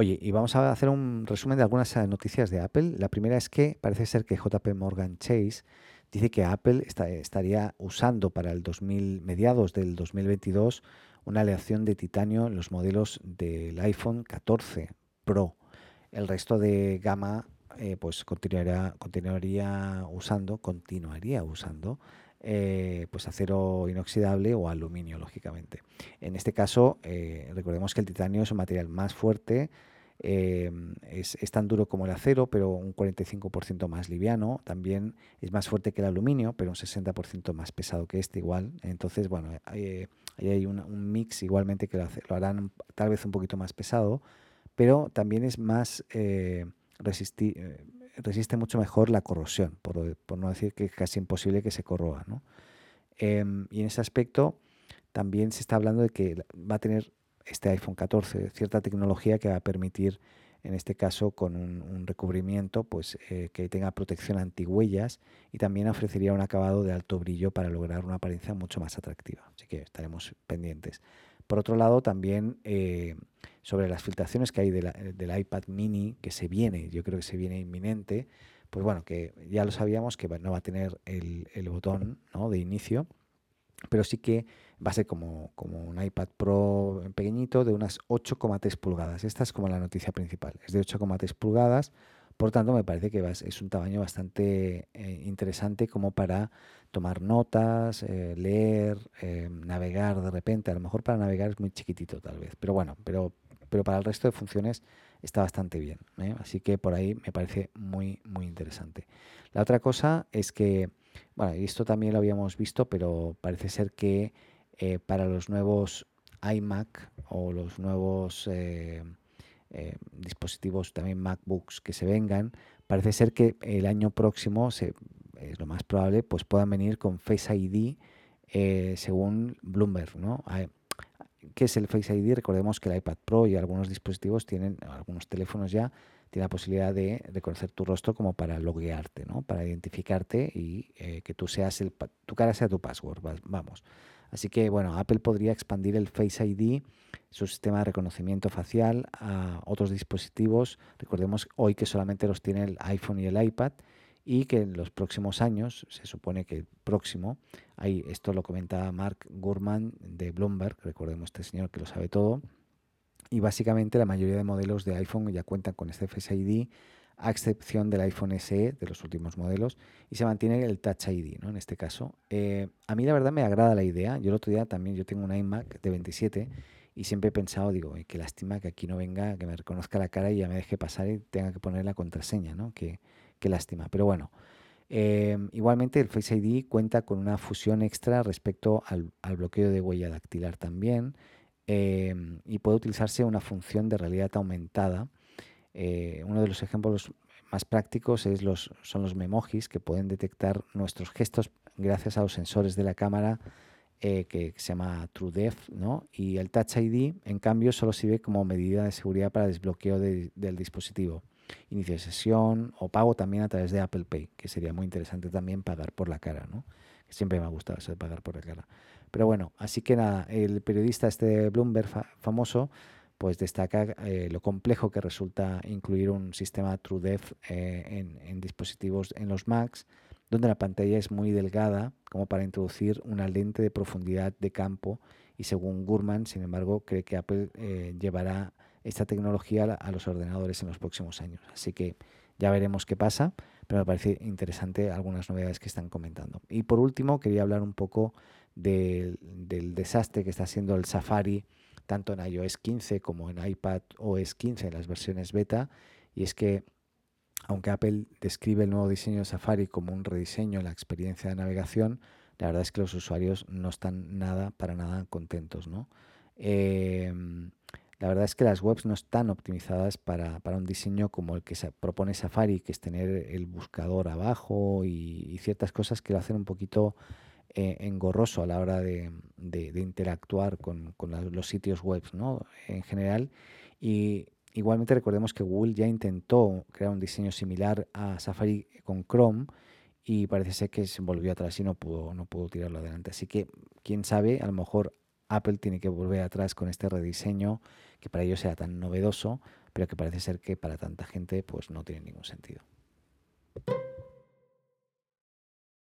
Oye, y vamos a hacer un resumen de algunas eh, noticias de Apple. La primera es que parece ser que JP Morgan Chase dice que Apple estaría usando para el 2000, mediados del 2022 una aleación de titanio en los modelos del iPhone 14 Pro. El resto de gama eh, pues continuaría, continuaría usando, continuaría usando eh, pues acero inoxidable o aluminio, lógicamente. En este caso, eh, recordemos que el titanio es un material más fuerte, es, es, tan duro como el acero, pero un 45% más liviano. También es más fuerte que el aluminio, pero un 60% más pesado que este igual. Entonces, bueno, ahí hay un, mix igualmente que lo, lo, harán tal vez un poquito más pesado, pero también es más eh, resiste mucho mejor la corrosión, por, no decir que es casi imposible que se corroa. Em, y en ese aspecto también se está hablando de que va a tener este iPhone 14 cierta tecnología que va a permitir, en este caso, con un, recubrimiento pues, eh, que tenga protección antihuellas y también ofrecería un acabado de alto brillo para lograr una apariencia mucho más atractiva. Así que estaremos pendientes. Por otro lado, también eh, sobre las filtraciones que hay del iPad mini, que se viene, yo creo que se viene inminente, pues bueno, que ya lo sabíamos que no va a tener el, botón de inicio, pero sí que va a ser como un iPad Pro pequeñito de unas 8,3 pulgadas. Esta es como la noticia principal, es de 8,3 pulgadas por tanto, me parece que es un tamaño bastante eh, interesante como para tomar notas, eh, leer, eh, navegar de repente. A lo mejor para navegar es muy chiquitito tal vez, pero bueno, pero, para el resto de funciones está bastante bien. Así que por ahí me parece muy, muy interesante. La otra cosa es que, bueno, esto también lo habíamos visto, pero parece ser que para los nuevos iMac o los nuevos eh, dispositivos, también MacBooks que se vengan, parece ser que el año próximo, se, es lo más probable, pues puedan venir con Face ID eh, según Bloomberg. ¿no? ¿Qué es el Face ID? Recordemos que el iPad Pro y algunos dispositivos tienen, algunos teléfonos ya, tienen la posibilidad de reconocer tu rostro como para loguearte, ¿no? para identificarte y eh, que tú seas el, tu cara sea tu password. Vamos. Así que bueno, Apple podría expandir el Face ID, su sistema de reconocimiento facial, a otros dispositivos. Recordemos hoy que solamente los tiene el iPhone y el iPad y que en los próximos años, se supone que el próximo, ahí esto lo comentaba Mark Gurman de Bloomberg, recordemos este señor que lo sabe todo, y básicamente la mayoría de modelos de iPhone ya cuentan con este Face ID a excepción del iPhone SE de los últimos modelos, y se mantiene el Touch ID, ¿no? En este caso. Eh, a mí la verdad me agrada la idea. Yo el otro día también, yo tengo un iMac de 27 y siempre he pensado, digo, qué lástima que aquí no venga, que me reconozca la cara y ya me deje pasar y tenga que poner la contraseña, ¿no? Qué, qué lástima. Pero bueno, eh, igualmente el Face ID cuenta con una fusión extra respecto al, bloqueo de huella dactilar también eh, y puede utilizarse una función de realidad aumentada eh, uno de los ejemplos más prácticos es los, son los memojis que pueden detectar nuestros gestos gracias a los sensores de la cámara eh, que se llama TrueDepth, ¿no? Y el Touch ID, en cambio, solo sirve como medida de seguridad para desbloqueo del dispositivo. Inicio de sesión o pago también a través de Apple Pay, que sería muy interesante también pagar por la cara, ¿no? Siempre me ha gustado eso de pagar por la cara. Pero bueno, así que nada, el periodista este Bloomberg famoso pues destaca eh, lo complejo que resulta incluir un sistema TrueDepth eh, en, dispositivos en los Macs, donde la pantalla es muy delgada como para introducir una lente de profundidad de campo y según Gurman, sin embargo, cree que Apple eh, llevará esta tecnología a los ordenadores en los próximos años. Así que ya veremos qué pasa, pero me parece interesante algunas novedades que están comentando. Y por último, quería hablar un poco del, del desastre que está haciendo el Safari tanto en iOS 15 como en iPad OS 15 en las versiones beta, y es que aunque Apple describe el nuevo diseño de Safari como un rediseño en la experiencia de navegación, la verdad es que los usuarios no están nada, para nada contentos. ¿no? Em, la verdad es que las webs no están optimizadas para, un diseño como el que propone Safari, que es tener el buscador abajo y ciertas cosas que lo hacen un poquito eh, engorroso a la hora de, interactuar con, los sitios web ¿no? en general. Y igualmente recordemos que Google ya intentó crear un diseño similar a Safari con Chrome y parece ser que se volvió atrás y no pudo, no pudo tirarlo adelante. Así que, quién sabe, a lo mejor Apple tiene que volver atrás con este rediseño que para ellos sea tan novedoso, pero que parece ser que para tanta gente pues no tiene ningún sentido.